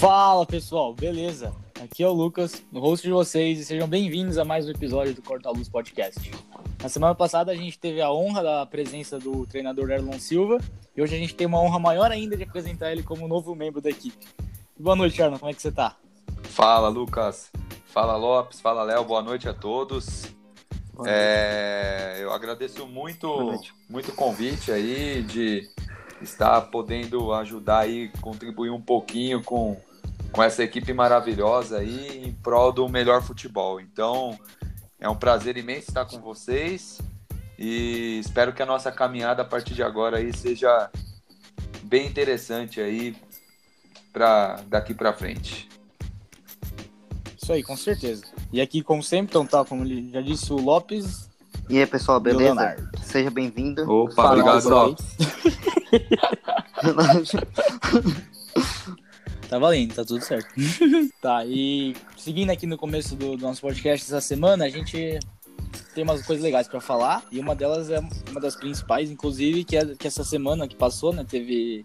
Fala pessoal, beleza? Aqui é o Lucas, no host de vocês, e sejam bem-vindos a mais um episódio do Corta Luz Podcast. Na semana passada a gente teve a honra da presença do treinador Erlon Silva, e hoje a gente tem uma honra maior ainda de apresentar ele como novo membro da equipe. Boa noite, Erlon, como é que você tá? Fala, Lucas. Fala, Lopes. Fala, Léo. Boa noite a todos. É, eu agradeço muito, muito o convite aí de estar podendo ajudar aí, contribuir um pouquinho com, com essa equipe maravilhosa aí em prol do melhor futebol. Então, é um prazer imenso estar com vocês e espero que a nossa caminhada a partir de agora aí seja bem interessante aí para daqui para frente. Isso aí, com certeza. E aqui, como sempre, então tá, como ele já disse, o Lopes. E aí, pessoal, beleza? Seja bem-vindo. Opa, Fala, obrigado, Lopes. tá valendo, tá tudo certo. tá, e seguindo aqui no começo do, do nosso podcast essa semana, a gente tem umas coisas legais para falar, e uma delas é uma das principais, inclusive, que, é, que essa semana que passou, né, teve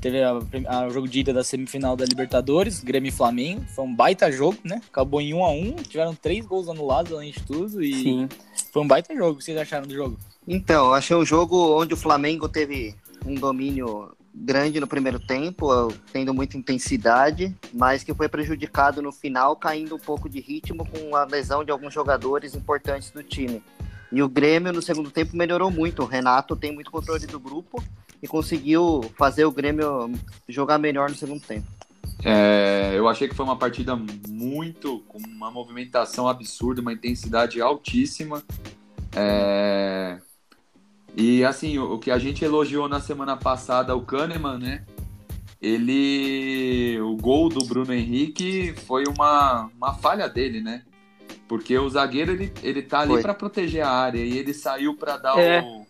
Teve o jogo de ida da semifinal da Libertadores, Grêmio e Flamengo. Foi um baita jogo, né? Acabou em 1 a 1 Tiveram três gols anulados além de tudo. E Sim. foi um baita jogo. O que vocês acharam do jogo? Então, eu achei um jogo onde o Flamengo teve um domínio grande no primeiro tempo, tendo muita intensidade, mas que foi prejudicado no final, caindo um pouco de ritmo com a lesão de alguns jogadores importantes do time. E o Grêmio no segundo tempo melhorou muito. O Renato tem muito controle do grupo e conseguiu fazer o Grêmio jogar melhor no segundo tempo. É, eu achei que foi uma partida muito com uma movimentação absurda, uma intensidade altíssima. É, e assim, o, o, que a gente elogiou na semana passada, o Kahneman, né? Ele. O gol do Bruno Henrique foi uma, uma falha dele, né? Porque o zagueiro ele, ele tá ali para proteger a área e ele saiu para dar é. o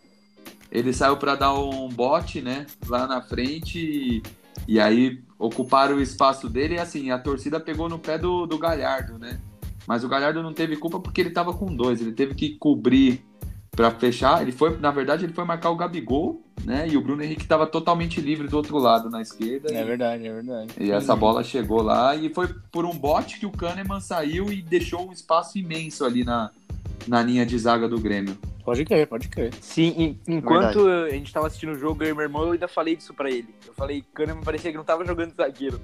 ele saiu para dar um bote, né, lá na frente e, e, aí ocuparam o espaço dele e assim, a torcida pegou no pé do, do Galhardo, né? Mas o Galhardo não teve culpa porque ele tava com dois, ele teve que cobrir para fechar. Ele foi, na verdade, ele foi marcar o Gabigol, né? E o Bruno Henrique estava totalmente livre do outro lado, na esquerda. É e, verdade, é verdade. E essa bola chegou lá e foi por um bote que o Kahneman saiu e deixou um espaço imenso ali na, na linha de zaga do Grêmio. Pode crer, pode crer. Sim, enquanto Verdade. a gente tava assistindo o jogo, eu e meu irmão, eu ainda falei isso pra ele. Eu falei, Kahneman parecia que não tava jogando zagueiro.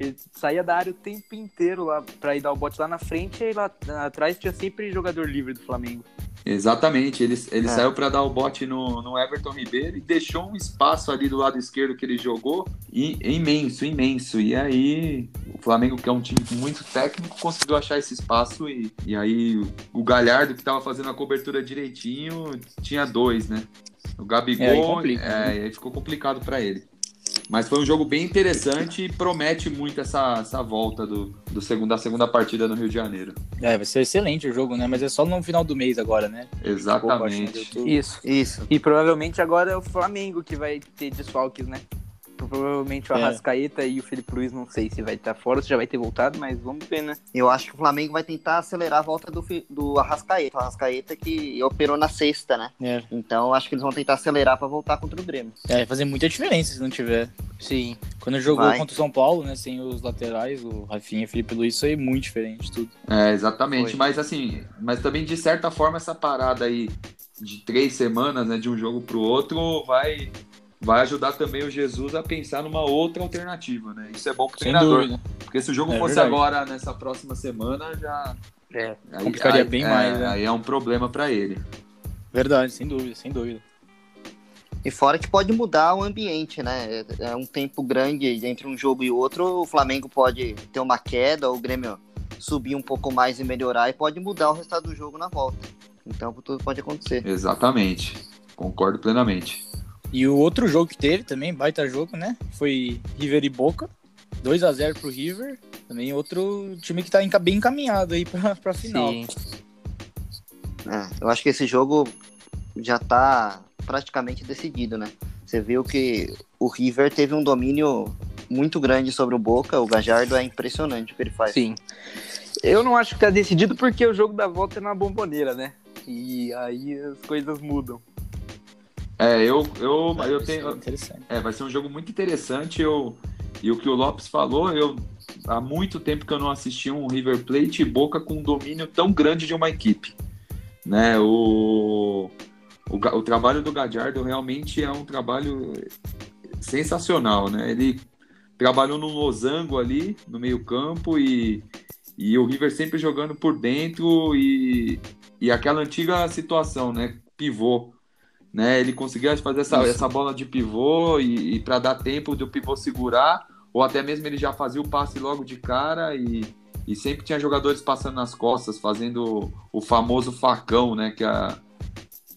Ele saía da área o tempo inteiro lá pra ir dar o bote lá na frente e lá atrás tinha sempre jogador livre do Flamengo. Exatamente, ele, ele é. saiu para dar o bote no, no Everton Ribeiro e deixou um espaço ali do lado esquerdo que ele jogou e, imenso, imenso. E aí o Flamengo, que é um time muito técnico, conseguiu achar esse espaço e, e aí o Galhardo, que estava fazendo a cobertura direitinho, tinha dois, né? O Gabigol, é, aí, complica, é, né? aí ficou complicado para ele. Mas foi um jogo bem interessante e promete muito essa, essa volta do, do segundo, da segunda partida no Rio de Janeiro. É, vai ser excelente o jogo, né? Mas é só no final do mês agora, né? Exatamente. Isso. Isso. E provavelmente agora é o Flamengo que vai ter desfalques, né? Provavelmente o é. Arrascaeta é. e o Felipe Luiz, não sei se vai estar fora, se já vai ter voltado, mas vamos ver, né? Eu acho que o Flamengo vai tentar acelerar a volta do, do Arrascaeta. O Arrascaeta que operou na sexta, né? É. Então acho que eles vão tentar acelerar para voltar contra o Grêmio. É, vai fazer muita diferença se não tiver. Sim. Quando jogou vai. contra o São Paulo, né? Sem os laterais, o Rafinha e o Felipe Luiz, isso aí é muito diferente tudo. É, exatamente. Foi. Mas assim, mas também de certa forma essa parada aí de três semanas, né? De um jogo pro outro, vai vai ajudar também o Jesus a pensar numa outra alternativa, né? Isso é bom pro Sem treinador. Dúvida. Porque se o jogo é fosse verdade. agora, nessa próxima semana, já. É, aí, complicaria aí, bem é, mais. Né? Aí é um problema para ele. Verdade, sem dúvida, sem dúvida. E fora que pode mudar o ambiente, né? É um tempo grande entre um jogo e outro, o Flamengo pode ter uma queda, o Grêmio subir um pouco mais e melhorar, e pode mudar o resultado do jogo na volta. Então tudo pode acontecer. Exatamente. Concordo plenamente. E o outro jogo que teve também, baita jogo, né? Foi River e Boca. 2 a 0 pro River. Também outro time que tá bem encaminhado aí pra, pra final. Sim. É, eu acho que esse jogo já tá praticamente decidido, né? Você viu que o River teve um domínio muito grande sobre o Boca. O Gajardo é impressionante o que ele faz. Sim. Eu não acho que tá decidido porque o jogo da volta é na bomboneira, né? E aí as coisas mudam. É, eu, eu, eu tenho. É, vai ser um jogo muito interessante. Eu, E o que o Lopes falou, eu há muito tempo que eu não assisti um River Plate e Boca com um domínio tão grande de uma equipe. Né? O, o, o trabalho do Gadiardo realmente é um trabalho sensacional. Né? Ele trabalhou no losango ali, no meio campo, e, e o River sempre jogando por dentro e, e aquela antiga situação, né? Pivô né? Ele conseguia fazer essa, essa bola de pivô e, e para dar tempo do pivô segurar, ou até mesmo ele já fazia o passe logo de cara e, e sempre tinha jogadores passando nas costas, fazendo o, famoso facão, né? Que é,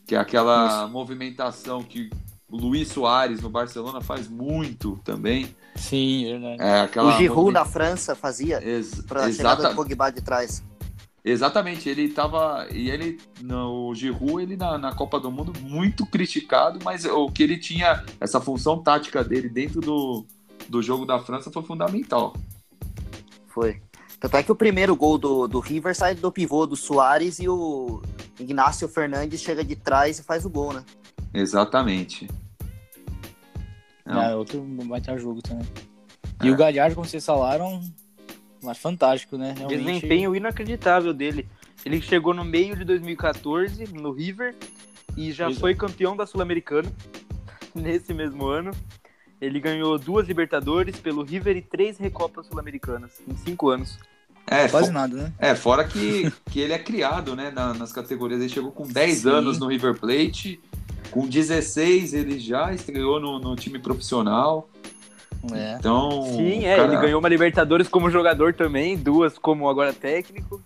que é aquela Isso. movimentação que o Luiz Soares no Barcelona faz muito também. Sim, verdade. É, aquela o Giroud na França fazia para a chegada do Pogba de trás. Exatamente, ele estava e ele no Giroud, ele na, na, Copa do Mundo muito criticado, mas o que ele tinha essa função tática dele dentro do, do jogo da França foi fundamental. Foi. Tanto é que o primeiro gol do, do River sai do pivô do Soares e o Ignacio Fernandes chega de trás e faz o gol, né? Exatamente. Não. É, outro vai ter jogo também. E é. o Galhardo, como vocês falaram, mas fantástico, né? Realmente... Desempenho inacreditável dele. Ele chegou no meio de 2014 no River e já Exato. foi campeão da Sul-Americana nesse mesmo ano. Ele ganhou duas Libertadores pelo River e três Recopas Sul-Americanas em cinco anos. É, quase nada, né? É, fora que, que ele é criado, né, na, nas categorias. Ele chegou com 10 Sim. anos no River Plate, com 16 ele já estreou no, no time profissional. É. Então. Sim, é, cara... ele ganhou uma Libertadores como jogador também, duas como agora técnico.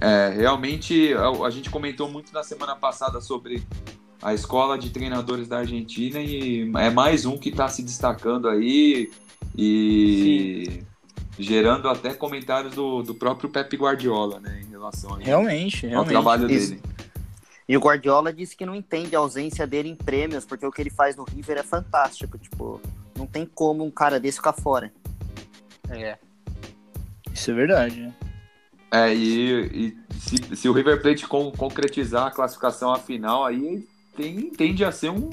É, realmente a, a gente comentou muito na semana passada sobre a escola de treinadores da Argentina e é mais um que está se destacando aí e Sim. gerando até comentários do, do próprio Pepe Guardiola, né, em relação realmente, ao realmente. trabalho Isso. dele. E o Guardiola disse que não entende a ausência dele em prêmios, porque o que ele faz no River é fantástico. Tipo, não tem como um cara desse ficar fora. É. Isso é verdade, né? É, e, e se, se, o River Plate con, concretizar a classificação à final, aí tem, tende a ser um,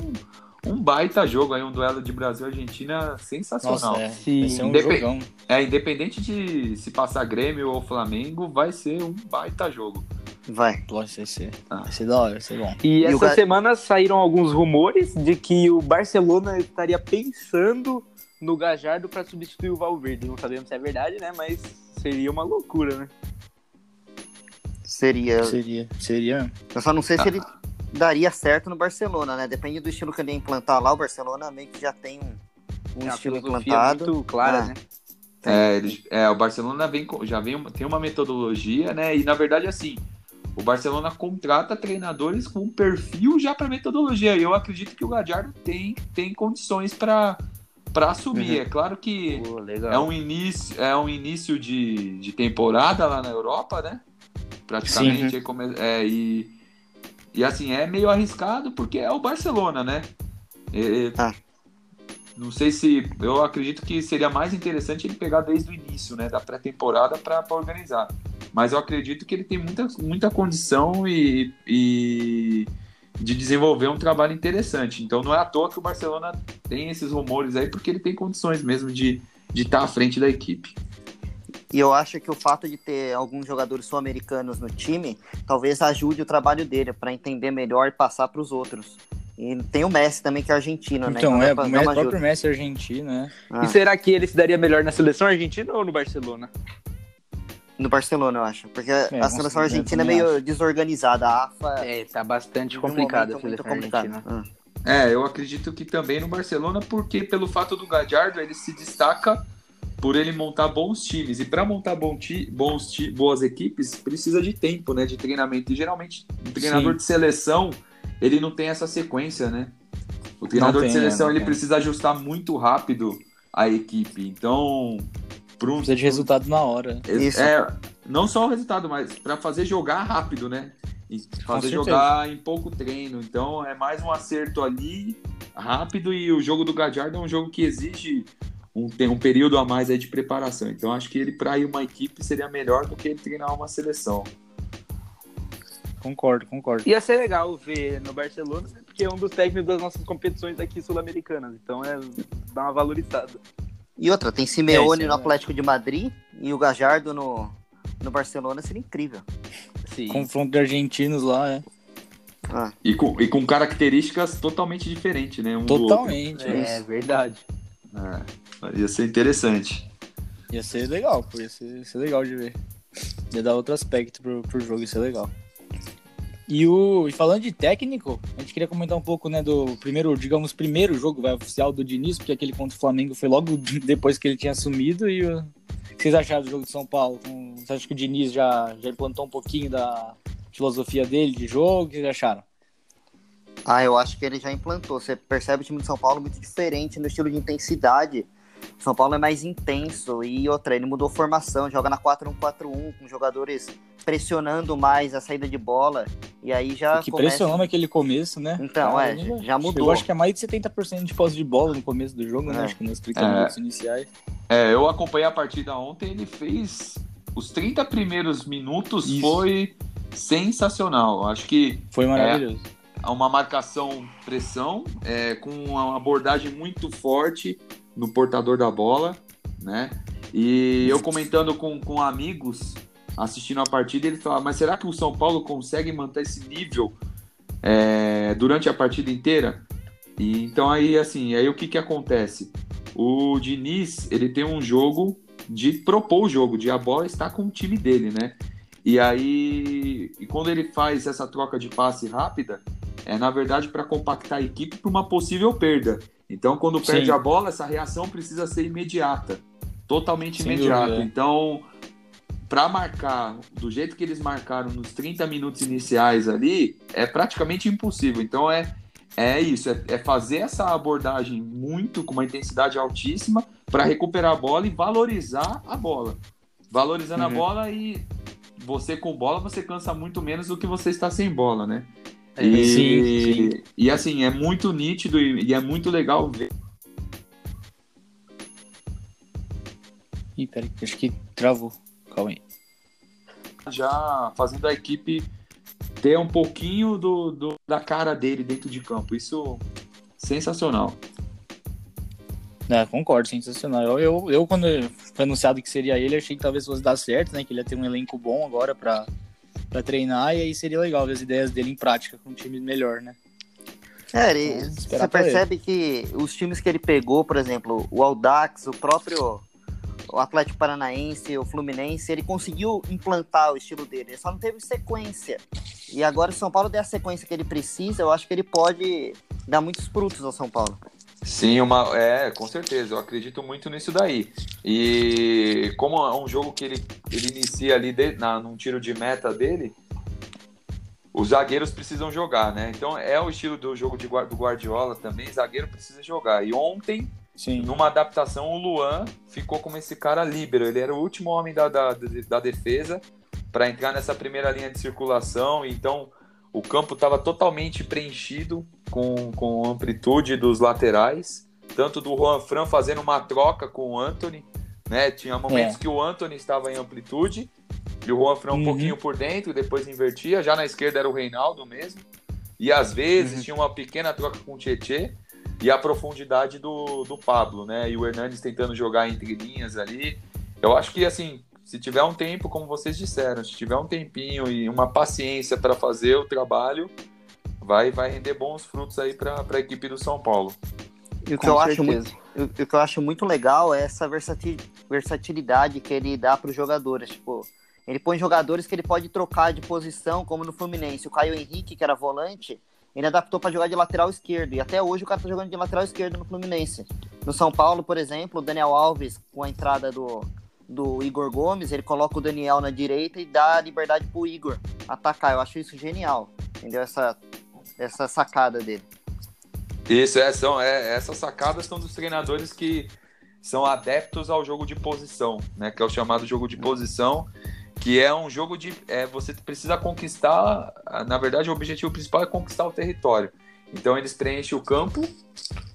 um baita jogo aí, um duelo de Brasil-Argentina sensacional. Nossa, é. Sim. Vai ser um Indep jogão. É, independente de se passar Grêmio ou Flamengo, vai ser um baita jogo. Vai. Pode ser. Ah. Vai ser da hora, vai ser bom. E, e essa semana saíram alguns rumores de que o Barcelona estaria pensando no Gajardo para substituir o Valverde. Não sabemos se é verdade, né? Mas seria uma loucura, né? Seria. Seria. Seria. Eu só não sei ah. se ele daria certo no Barcelona, né? Depende do estilo que ele ia implantar lá. O Barcelona meio que já tem um, um é estilo implantado. muito clara, ah. né? É, ele, é, o Barcelona vem, já vem, tem uma metodologia, né? E na verdade, assim, o Barcelona contrata treinadores com um perfil já para metodologia. E eu acredito que o Gadiardo tem, tem condições para para assumir. Uhum. É claro que é um início, é um início de, de temporada lá na Europa, né? Praticamente. Sim, uhum. é, e, e assim, é meio arriscado porque é o Barcelona, né? É, ah. Não sei se. Eu acredito que seria mais interessante ele pegar desde o início, né? Da pré-temporada para organizar mas eu acredito que ele tem muita, muita condição e, e de desenvolver um trabalho interessante. Então não é à toa que o Barcelona tem esses rumores aí, porque ele tem condições mesmo de de estar à frente da equipe. E eu acho que o fato de ter alguns jogadores sul-americanos no time talvez ajude o trabalho dele para entender melhor e passar para os outros. E tem o Messi também, que é argentino, né? Então, então é, o próprio Messi é argentino, né? Ah. E será que ele se daria melhor na seleção argentina ou no Barcelona? No Barcelona, eu acho. Porque é, a seleção argentina é meio acho. desorganizada. A AFA. É, tá bastante complicada a seleção argentina. Ah. É, eu acredito que também no Barcelona, porque pelo fato do Gadiardo, ele se destaca por ele montar bons times. E para montar bom ti, bons ti, boas equipes, precisa de tempo, né? De treinamento. E geralmente, um treinador Sim. de seleção, ele não tem essa sequência, né? O treinador tem, de seleção, ele tem. precisa ajustar muito rápido a equipe. Então, um, Precisa de resultado na hora. Isso. É, não só o resultado, mas para fazer jogar rápido, né? E fazer jogar em pouco treino. Então é mais um acerto ali, rápido, e o jogo do Gadiardo é um jogo que exige um, tem um período a mais aí de preparação. Então acho que ele, para ir uma equipe, seria melhor do que ele treinar uma seleção. Concordo, concordo. Ia ser legal ver no Barcelona, porque é um dos técnicos das nossas competições aqui sul-americanas. Então é dá uma valorizada. E outra, tem Simeone é, no Atlético de Madrid e o Gajardo no, no Barcelona, seria incrível. Sim. Confronto de argentinos lá, é. Ah. E, com, e com características totalmente diferentes, né? Um totalmente. É, é verdade. É, ia ser interessante. Ia ser legal, pô, ia ser, ia ser legal de ver. Ia dar outro aspecto pro, pro jogo, ia ser legal. E, o, e falando de técnico, a gente queria comentar um pouco, né, do primeiro, digamos, primeiro jogo vai, oficial do Diniz, porque aquele contra o Flamengo foi logo depois que ele tinha assumido. E o, o que vocês acharam do jogo de São Paulo? Você acha que o Diniz já, já implantou um pouquinho da filosofia dele de jogo? O que vocês acharam? Ah, eu acho que ele já implantou. Você percebe o time de São Paulo muito diferente no estilo de intensidade. São Paulo é mais intenso e outra, ele mudou formação, joga na 4-1-4-1 com jogadores pressionando mais a saída de bola e aí já que começa... pressionou naquele começo, né? Então, é, já mudou. Eu acho que é mais de 70% de posse de bola no começo do jogo, né? é. né? Acho que nos 30 é. minutos iniciais. É, eu acompanhei a partida ontem, ele fez os 30 primeiros minutos Isso. foi sensacional. Acho que foi maravilhoso. É uma marcação pressão é, com uma abordagem muito forte no portador da bola, né? E eu comentando com, com amigos assistindo a partida, ele falava, mas será que o São Paulo consegue manter esse nível é, durante a partida inteira? E, então aí, assim, aí o que que acontece? O Diniz, ele tem um jogo de propor o jogo, de a bola estar com o time dele, né? E aí, e quando ele faz essa troca de passe rápida, é na verdade para compactar a equipe para uma possível perda. Então, quando perde Sim. a bola, essa reação precisa ser imediata, totalmente Sem imediata. Dúvida. Então, para marcar do jeito que eles marcaram nos 30 minutos iniciais ali, é praticamente impossível. Então, é, é isso, é, é fazer essa abordagem muito, com uma intensidade altíssima, para recuperar a bola e valorizar a bola. Valorizando uhum. a bola e você com bola, você cansa muito menos do que você está sem bola, né? E, sim, sim. e assim, é muito nítido e, e é muito legal ver. Ih, peraí, acho que travou. Calma aí. Já fazendo a equipe ter um pouquinho do, do, da cara dele dentro de campo. Isso sensacional. É, concordo, sensacional. Eu, eu, eu, quando foi anunciado que seria ele, achei que talvez fosse dar certo, né? Que ele ia ter um elenco bom agora para para treinar e aí seria legal ver as ideias dele em prática com um time melhor, né? É, ele, você percebe ele. que os times que ele pegou, por exemplo, o Audax, o próprio o Atlético Paranaense, o Fluminense, ele conseguiu implantar o estilo dele, ele só não teve sequência. E agora o São Paulo der a sequência que ele precisa, eu acho que ele pode dar muitos frutos ao São Paulo. Sim, uma, é, com certeza, eu acredito muito nisso daí. E como é um jogo que ele, ele inicia ali de, na, num tiro de meta dele, os zagueiros precisam jogar, né? Então é o estilo do jogo de, do Guardiola também, zagueiro precisa jogar. E ontem, Sim. numa adaptação, o Luan ficou como esse cara líbero, ele era o último homem da, da, da defesa para entrar nessa primeira linha de circulação, então o campo estava totalmente preenchido com, com amplitude dos laterais, tanto do Juan Fran fazendo uma troca com o Anthony, né? Tinha momentos é. que o Anthony estava em amplitude e o Juan Fran um uhum. pouquinho por dentro, depois invertia, já na esquerda era o Reinaldo mesmo. E às vezes uhum. tinha uma pequena troca com o Tietê e a profundidade do, do Pablo, né? E o Hernandes tentando jogar entre linhas ali. Eu acho que assim, se tiver um tempo, como vocês disseram, se tiver um tempinho e uma paciência para fazer o trabalho, vai, vai render bons frutos aí para a equipe do São Paulo. E o que, eu acho muito, o, que eu acho muito legal é essa versatilidade que ele dá para os jogadores. Tipo, ele põe jogadores que ele pode trocar de posição, como no Fluminense. O Caio Henrique, que era volante, ele adaptou para jogar de lateral esquerdo. E até hoje o cara tá jogando de lateral esquerdo no Fluminense. No São Paulo, por exemplo, o Daniel Alves, com a entrada do, do Igor Gomes, ele coloca o Daniel na direita e dá liberdade pro Igor atacar. Eu acho isso genial. Entendeu? Essa, essa sacada dele. Isso, é, são, é, essas sacadas são dos treinadores que são adeptos ao jogo de posição, né? Que é o chamado jogo de posição, que é um jogo de. É, você precisa conquistar. Na verdade, o objetivo principal é conquistar o território. Então eles preenchem o campo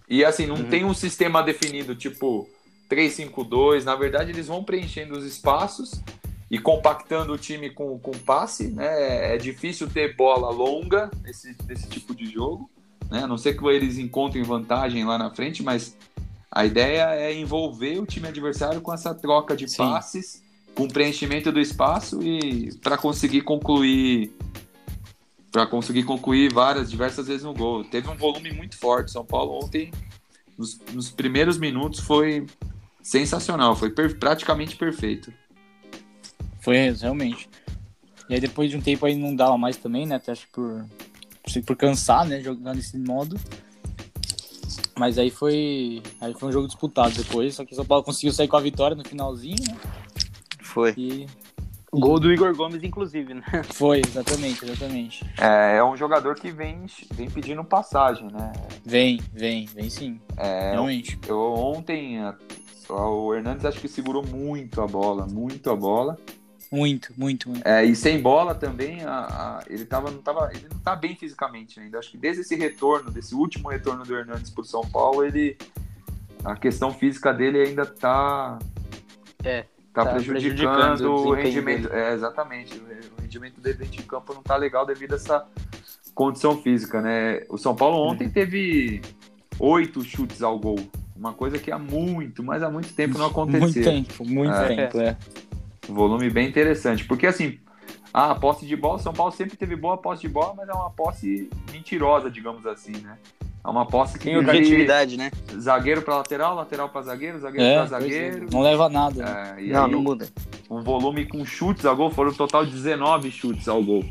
e assim, não uhum. tem um sistema definido, tipo 3-5-2. Na verdade, eles vão preenchendo os espaços e compactando o time com, com passe. Né? É difícil ter bola longa nesse, nesse tipo de jogo. né? A não ser que eles encontrem vantagem lá na frente, mas a ideia é envolver o time adversário com essa troca de Sim. passes, com preenchimento do espaço e para conseguir concluir para conseguir concluir várias diversas vezes no gol. Teve um volume muito forte. São Paulo ontem nos, nos primeiros minutos foi sensacional, foi per praticamente perfeito. Foi realmente. E aí depois de um tempo aí não dava mais também, né? Até acho que por, por cansar, né? Jogando desse modo. Mas aí foi. Aí foi um jogo disputado depois, só que o São Paulo conseguiu sair com a vitória no finalzinho, né? Foi. E... Gol do Igor Gomes, inclusive, né? Foi, exatamente, exatamente. É, é um jogador que vem, vem pedindo passagem, né? Vem, vem, vem sim. É, realmente. Eu, eu ontem, o Hernandes acho que segurou muito a bola, muito a bola. Muito, muito, muito. É, e sem bola também, a, a, ele, tava, não tava, ele não tá bem fisicamente ainda. Acho que desde esse retorno, desse último retorno do Hernandes pro São Paulo, ele. A questão física dele ainda tá. É. Tá, tá prejudicando, prejudicando, o, rendimento. Dele. É, exatamente. O rendimento dele dentro de campo não tá legal devido a essa condição física, né? O São Paulo ontem uhum. teve oito chutes ao gol. Uma coisa que há muito, mas há muito tempo não acontecia. Muito tempo, muito é. tempo, é. Um volume bem interessante. Porque assim, a posse de bola, São Paulo sempre teve boa posse de bola, mas é uma posse mentirosa, digamos assim, né? É uma posse que tem objetividade, né? Zagueiro para lateral, lateral para zagueiro, zagueiro é, para zagueiro. É. Não leva nada. Né? É, não, não muda. Um volume com chutes ao gol, foram um total de 19 chutes ao gol.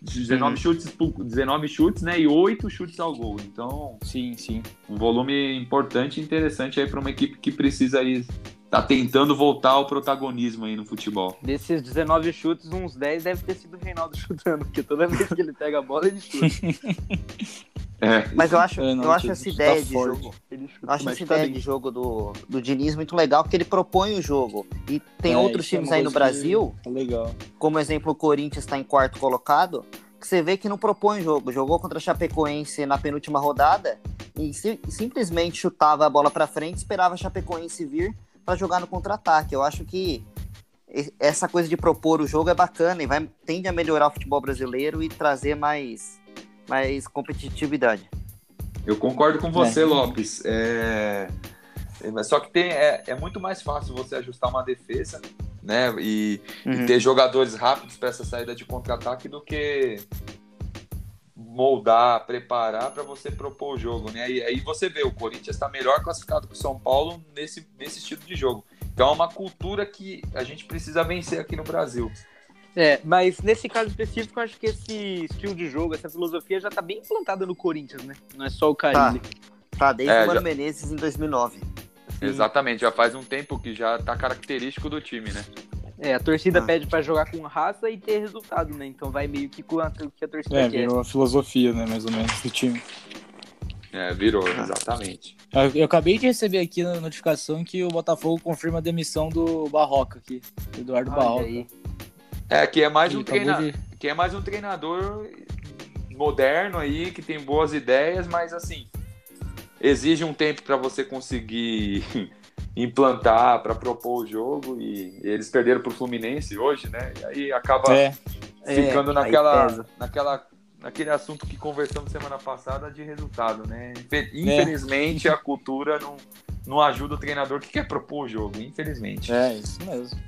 19 uhum. chutes, 19 chutes, né? E 8 chutes ao gol. Então, sim, sim. Um volume importante e interessante aí para uma equipe que precisa aí tá tentando voltar ao protagonismo aí no futebol. Desses 19 chutes, uns 10 deve ter sido o Reinaldo chutando, porque toda vez que ele pega a bola, ele chuta. É. Mas eu acho, eu acho essa ideia de forte. jogo. Eu acho essa ideia de jogo do, do Diniz muito legal, porque ele propõe o jogo. E tem é, outros é times é aí no Brasil, legal. como exemplo, o Corinthians está em quarto colocado, que você vê que não propõe jogo. Jogou contra a Chapecoense na penúltima rodada e si, simplesmente chutava a bola para frente, esperava a Chapecoense vir para jogar no contra-ataque. Eu acho que essa coisa de propor o jogo é bacana e vai tende a melhorar o futebol brasileiro e trazer mais, mais competitividade. Eu concordo com você, é. Lopes. É... Só que tem, é, é muito mais fácil você ajustar uma defesa né? E, uhum. e ter jogadores rápidos para essa saída de contra-ataque do que moldar, preparar para você propor o jogo, né? E aí você vê, o Corinthians está melhor classificado que o São Paulo nesse, nesse estilo de jogo. Então é uma cultura que a gente precisa vencer aqui no Brasil. É, mas nesse caso específico, eu acho que esse estilo de jogo, essa filosofia já está bem implantada no Corinthians, né? Não é só o Carilli. Tá, tá desde é, o Mano já... Menezes em 2009. Exatamente, já faz um tempo que já está característico do time, né? É, a torcida ah. pede para jogar com raça e ter resultado, né? Então vai meio que com o que a torcida é, quer. É, virou a filosofia, né, mais ou menos, do time. É, virou, exatamente. Eu, eu, acabei de receber aqui na notificação que o Botafogo confirma a demissão do Barroca aqui, Eduardo Olha Barroca. Aí. É, que é mais um treinador, de... que é mais um treinador moderno aí, que tem boas ideias, mas assim, exige um tempo para você conseguir implantar para propor o jogo e, eles perderam para o Fluminense hoje, né? E aí acaba é. ficando é, naquela, naquela, naquele assunto que conversamos semana passada de resultado, né? Infelizmente é. a cultura não, não ajuda o treinador que quer propor o jogo, infelizmente. É, isso mesmo.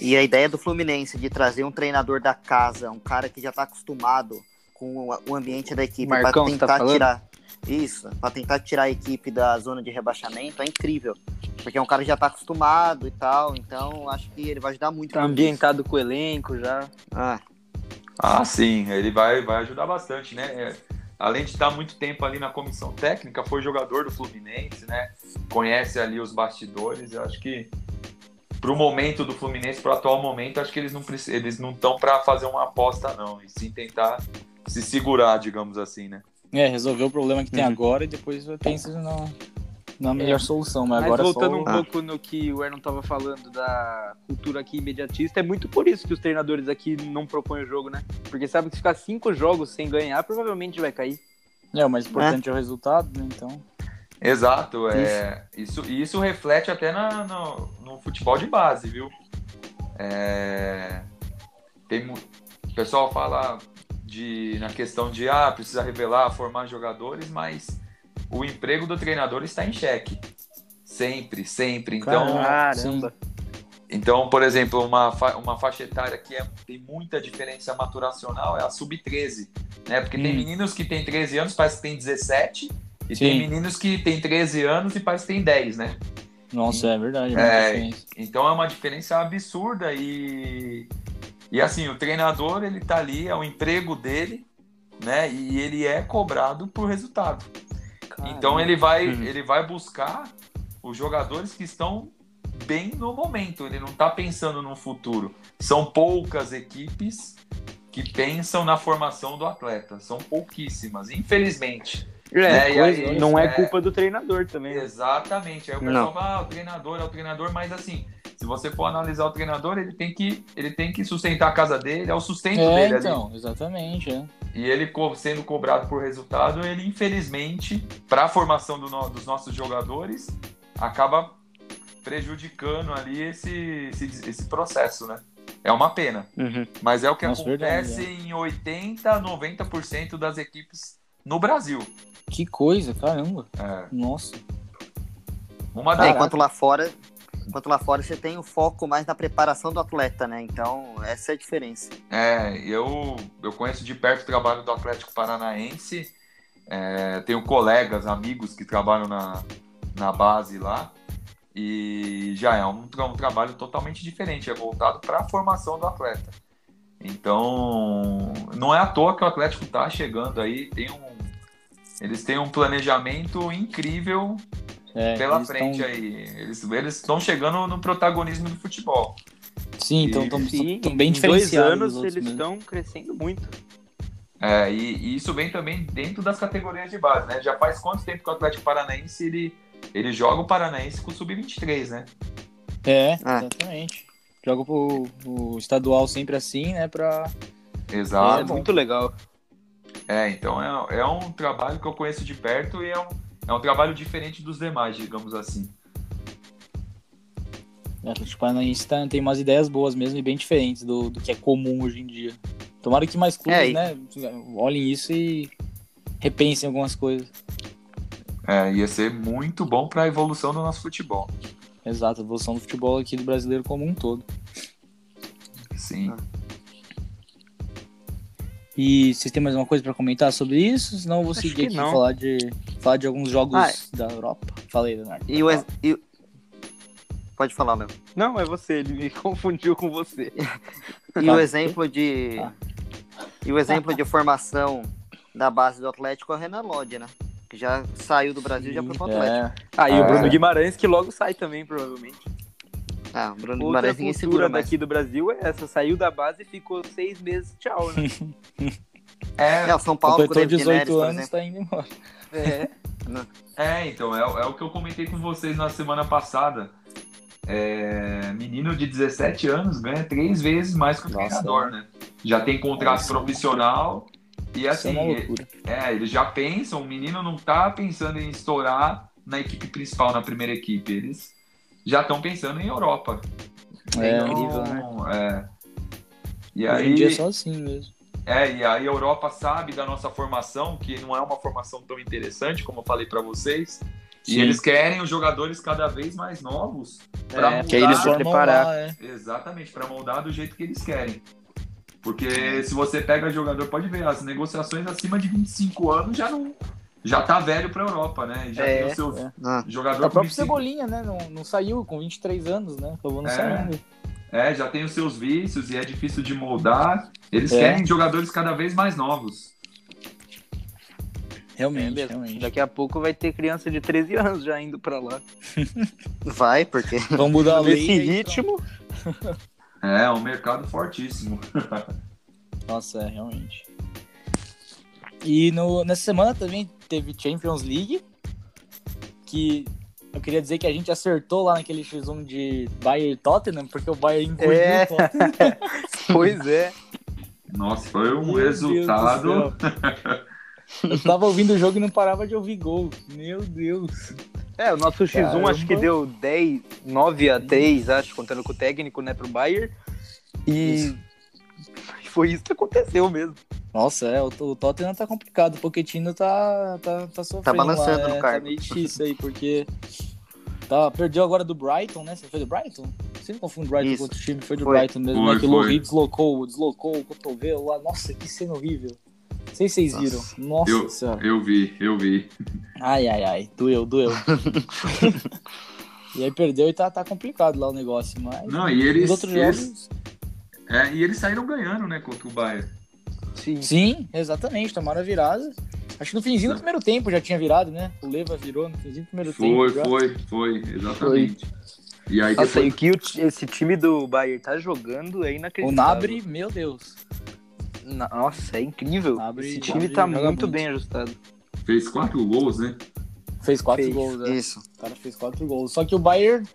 E a ideia do Fluminense de trazer um treinador da casa, um cara que já está acostumado com o ambiente da equipe para tá tentar tá tirar isso, para tentar tirar a equipe da zona de rebaixamento é incrível. Porque é um cara que já tá acostumado e tal, então acho que ele vai ajudar muito. Tá ambientado isso. com o elenco já. Ah. ah, sim, ele vai, vai ajudar bastante, né? É, além de estar muito tempo ali na comissão técnica, foi jogador do Fluminense, né? Conhece ali os bastidores, eu acho que pro momento do Fluminense, pro atual momento, acho que eles não eles não estão para fazer uma aposta não, e sim tentar se segurar, digamos assim, né? É, resolver o problema que tem uhum. agora e depois pensa na, na melhor é. solução. Mas, mas agora voltando só... um ah. pouco no que o Ernon estava falando da cultura aqui imediatista, é muito por isso que os treinadores aqui não propõem o jogo, né? Porque sabe que se ficar cinco jogos sem ganhar, provavelmente vai cair. É, o mais importante é, é o resultado, né? Então. Exato, é, isso, isso reflete até na, no, no futebol de base, viu? É, tem, o pessoal fala de, na questão de ah, precisa revelar, formar jogadores, mas o emprego do treinador está em xeque. Sempre, sempre. Então, Caramba. então por exemplo, uma, fa uma faixa etária que é, tem muita diferença maturacional é a sub-13. Né? Porque hum. tem meninos que têm 13 anos, parece que tem 17, e Sim. tem meninos que têm 13 anos e parece que tem 10, né? Nossa, é verdade. É, então é uma diferença absurda e, e assim, o treinador ele tá ali, é o emprego dele, né? E ele é cobrado por resultado. Caramba. Então ele vai, uhum. ele vai buscar os jogadores que estão bem no momento. Ele não está pensando no futuro. São poucas equipes que pensam na formação do atleta. São pouquíssimas, infelizmente. É, né? aí, não é, é, culpa do treinador também. Né? Exatamente. Aí o pessoal fala, ah, o treinador é o treinador, mas assim, se você for analisar o treinador, ele tem que, ele tem que sustentar a casa dele, é o sustento é, dele. Então, ali. exatamente. É. E ele sendo cobrado por resultado, ele infelizmente, para a formação do no, dos nossos jogadores, acaba prejudicando ali esse, esse, esse processo, né? É uma pena. Uhum. Mas é o que Nossa, acontece verdade, em 80, 90% das equipes no Brasil. Que coisa, caramba. É. Nossa. Uma é, enquanto lá fora, enquanto lá fora você tem o foco mais na preparação do atleta, né? Então, essa é a diferença. É, eu, eu conheço de perto o trabalho do Atlético Paranaense. É, tenho colegas, amigos que trabalham na, na base lá. E já é um, um trabalho totalmente diferente, é voltado para a formação do atleta. Então, não é à toa que o Atlético está chegando aí, tem um, eles têm um planejamento incrível é, pela frente tão... aí. Eles estão chegando no protagonismo do futebol. Sim, então estão bem diferenciados. dois anos eles estão crescendo muito. É, e, e, isso vem também dentro das categorias de base, né? Já faz quanto tempo que o Atlético Paranaense ele, ele joga o Paranaense com o Sub-23, né? É, ah. exatamente. Joga o, o estadual sempre assim, né? Pra... Exato. É muito legal. É, então é, é um trabalho que eu conheço de perto e é um, é um trabalho diferente dos demais, digamos assim. O Atlético Paranaense tá, tem umas ideias boas mesmo e bem diferentes do, do que é comum hoje em dia. Tomara que mais clubes, é, né, olhem isso e repensem algumas coisas. É, ia ser muito bom para a evolução do nosso futebol. Exato, a evolução do futebol aqui do brasileiro como um todo. Sim. Ah. E vocês têm mais uma coisa para comentar sobre isso? Senão eu vou Acho seguir aqui não. falar de falar de alguns jogos ah, da Europa. Falei, Leonardo. E o, e... Pode falar, meu. Não, é você, ele me confundiu com você. e o exemplo de. Ah. E o exemplo de formação da base do Atlético é o Renan Lodge, né? Que já saiu do Brasil e já foi pro Atlético. É. Ah, e o Bruno Guimarães, que logo sai também, provavelmente. Ah, o Bruno Outra Guimarães cultura daqui do Brasil é essa, saiu da base e ficou seis meses, tchau, né? é, é, o São Paulo, com 18 anos, tá indo embora. É. é, então, é, é o que eu comentei com vocês na semana passada. É, menino de 17 anos ganha três vezes mais que o Nossa, treinador, é. né? Já tem contrato Nossa, profissional e assim, é, é, eles já pensam, o menino não tá pensando em estourar na equipe principal, na primeira equipe. Eles já estão pensando em Europa. É então, incrível, né? É. E Hoje aí, em dia é só assim mesmo. É, e aí a Europa sabe da nossa formação, que não é uma formação tão interessante, como eu falei para vocês. Sim. E eles querem os jogadores cada vez mais novos para é, moldar, eles preparar. Lá, é. Exatamente, para moldar do jeito que eles querem. Porque se você pega jogador, pode ver, as negociações acima de 25 anos já não, já tá velho pra Europa, né? Já é, tem o seu é. Ah. jogador. O próprio Cebolinha, né? Não, não saiu com 23 anos, né? Acabou não é, saindo. É, já tem os seus vícios e é difícil de moldar. Eles é. querem jogadores cada vez mais novos. Realmente, é realmente. Daqui a pouco vai ter criança de 13 anos já indo pra lá. Vai, porque. Vão mudar a lei. Esse ritmo. É, um mercado fortíssimo. Nossa, é, realmente. E no, nessa semana também teve Champions League, que eu queria dizer que a gente acertou lá naquele X1 de Bayern e Tottenham, porque o Bayern engoliu é. pois é. Nossa, foi um Meu resultado. Eu tava ouvindo o jogo e não parava de ouvir gol. Meu Deus. É, o nosso X1 Caramba. acho que deu 10, 9 a 3, acho, contando com o técnico, né, pro Bayern. E isso. foi isso que aconteceu mesmo. Nossa, é, o, o Tottenham tá complicado, o Pochettino tá, tá, tá sofrendo Tá balançando lá, no é, cargo. Tá meio difícil aí, porque tá, perdeu agora do Brighton, né? Você foi do Brighton? Você não confunde Brighton Isso. com outro time, foi do Foi. Brighton mesmo, Foi, né? Que o deslocou, deslocou o cotovelo lá. Nossa, que cena horrível. Não sei se vocês Nossa. viram. Nossa Eu, senhora. eu vi, eu vi. Ai, ai, ai. Doeu, doeu. e aí perdeu e tá, tá complicado lá o negócio, mas... Não, e eles- Os outros eles- jogos... É, e eles saíram ganhando, né, contra o Bayern. Sim. Sim, exatamente, tomaram a virada. Acho que no finzinho do primeiro tempo já tinha virado, né? O Leva virou no finzinho do primeiro tempo. Foi, já. foi, foi, exatamente. E aí Nossa, e depois... o que o esse time do Bayern tá jogando é O inacreditável. Nabre, meu Deus. Na- Nossa, é incrível. Nabre- esse time Nabre tá muito muito. bem ajustado. fez quatro gols, né? Fez quatro Fez. gols, né? Isso. O cara fez quatro gols. Só que o Bayern,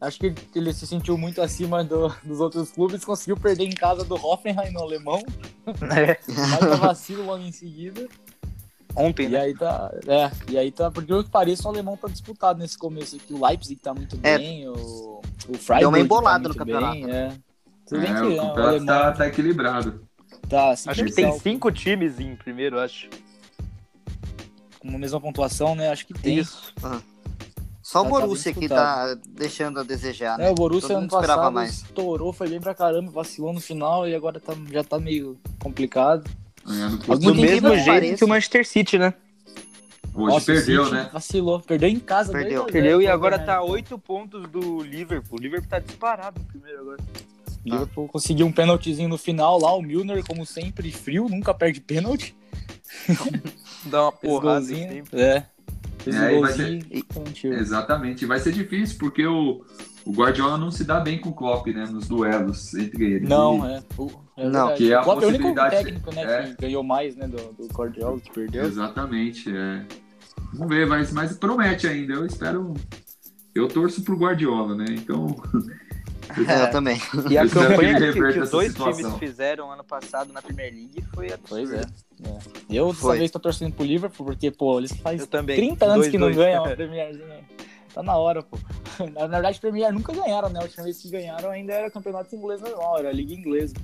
acho que ele se sentiu muito acima do- dos outros clubes, conseguiu perder em casa do Hoffenheim no alemão. É, Mas tá vacilo logo em seguida. ontem, E né? aí tá. É, e aí tá. Porque o que pareça, o alemão tá disputado nesse começo aqui. O Leipzig tá muito É. bem, o, o Freiburg Deu uma embolada tá no campeonato, bem, é. Tudo bem É, que o é, o campeonato alemão tá, tá equilibrado. tá Acho que tem cinco times em primeiro, acho. com a mesma pontuação, né? Acho que tem. Isso. Só o Tá- tá Borussia que tá deixando a desejar, É, né? o Borussia Todo ano mundo esperava passado mais. estourou, foi bem pra caramba, vacilou no final e agora tá, já tá meio complicado. É, Do mesmo jeito pareça. que o Manchester City, né? Hoje Nossa, o perdeu, City né? Vacilou, perdeu em casa. Perdeu. 2 a 0 Perdeu e agora Hoffenheim. tá oito pontos do Liverpool. O Liverpool tá disparado no primeiro agora. O Liverpool conseguiu um pênaltizinho no final lá, o Milner, como sempre, frio, nunca perde pênalti. Dá uma porrada. É. Fez É, um vai garantiu. Exatamente. Vai ser difícil, porque o, o Guardiola não se dá bem com o Klopp, né? Nos duelos entre eles. Não, E- é. O- é Não, que é a o Klopp é o único possibilidade- técnico, né, é. que ganhou mais, né, do, do Guardiola, que perdeu. Exatamente, é. Vamos ver, mas, mas promete ainda. Eu espero. Eu torço pro Guardiola, né? Então. É, eu também. E a que campanha que, reverta que os dois situação. times fizeram ano passado na Premier League foi absurdo. Pois é. é. Eu dessa Foi. vez tô torcendo pro Liverpool, porque, pô, eles faz Eu também. 30 anos que não 2-2. ganham a Premierzinha. Tá na hora, pô. Na verdade, a Premier nunca ganharam, né? A última vez que ganharam ainda era campeonato inglês normal, era a Liga Inglesa.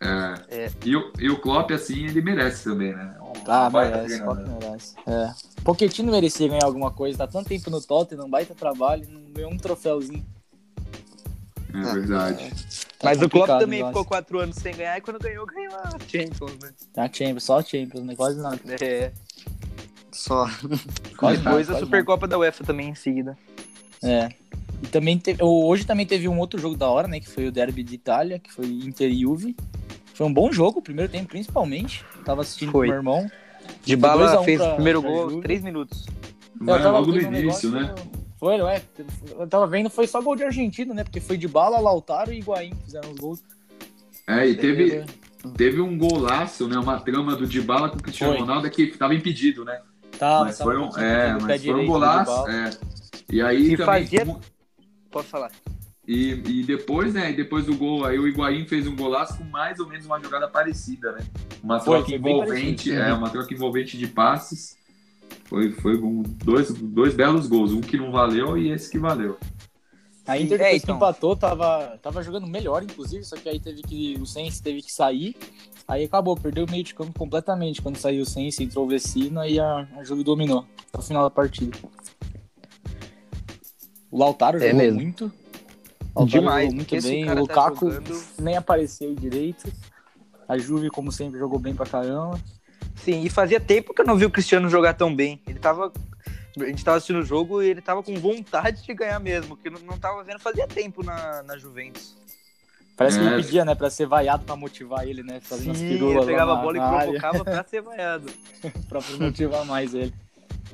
É. É. E, o, e o Klopp, assim, ele merece também, né? Um Ah, baita merece, treinador. Klopp merece. É. Pochettino merecia ganhar alguma coisa, tá tanto tempo no Tottenham, baita trabalho, não ganhou um troféuzinho. É verdade. Tá Mas o Klopp também negócio. ficou quatro anos sem ganhar e quando ganhou, ganhou a Champions, né? Tá Champions, só Champions, né? Quase nada. É. Só. Quase Depois nada, a Supercopa da UEFA também em seguida. É. E também teve, hoje também teve um outro jogo da hora, né? Que foi o Derby de Itália, que foi Inter e Juve. Foi um bom jogo, o primeiro tempo principalmente. Tava assistindo Foi. com meu irmão. De bala 2 a 1 fez o primeiro gol três minutos. Vai tava logo no um início, negócio- né? Foi, ué. Eu tava vendo, foi só gol de argentino, né? Porque foi de bala, Lautaro e Higuaín fizeram os gols. É, e teve, teve um golaço, né? Uma trama do Dybala com o Cristiano Foi. Ronaldo que tava impedido, né? Tava, mas foi um, é, mas foi um golaço. É. E aí E também. fazia- Pode falar. E, e depois, né? E depois do gol, aí o Higuaín fez um golaço com mais ou menos uma jogada parecida, né? Uma troca foi envolvente, é, uma troca envolvente de passes. Foi, foi um, dois, dois belos gols, um que não valeu e esse que valeu. A Inter é, depois então. que empatou, tava, tava jogando melhor, inclusive, só que aí teve que. O Sense teve que sair. Aí acabou, perdeu o meio de campo completamente. Quando saiu o Sense, entrou o Vecina e a, a Juve dominou até o final da partida. O Lautaro É jogou mesmo. muito. O Lautaro Demais, jogou muito bem. O tá Lukaku jogando- nem apareceu direito. A Juve, como sempre, jogou bem pra caramba. Sim, e fazia tempo que eu não vi o Cristiano jogar tão bem. Ele tava. A gente tava assistindo o jogo e ele tava com vontade de ganhar mesmo, que não, não tava vendo fazia tempo na, na Juventus. Parece que É. ele pedia, né, pra ser vaiado pra motivar ele, né? Fazendo as Sim, pirulas ele pegava na- a bola na e área, provocava pra ser vaiado. pra motivar mais ele.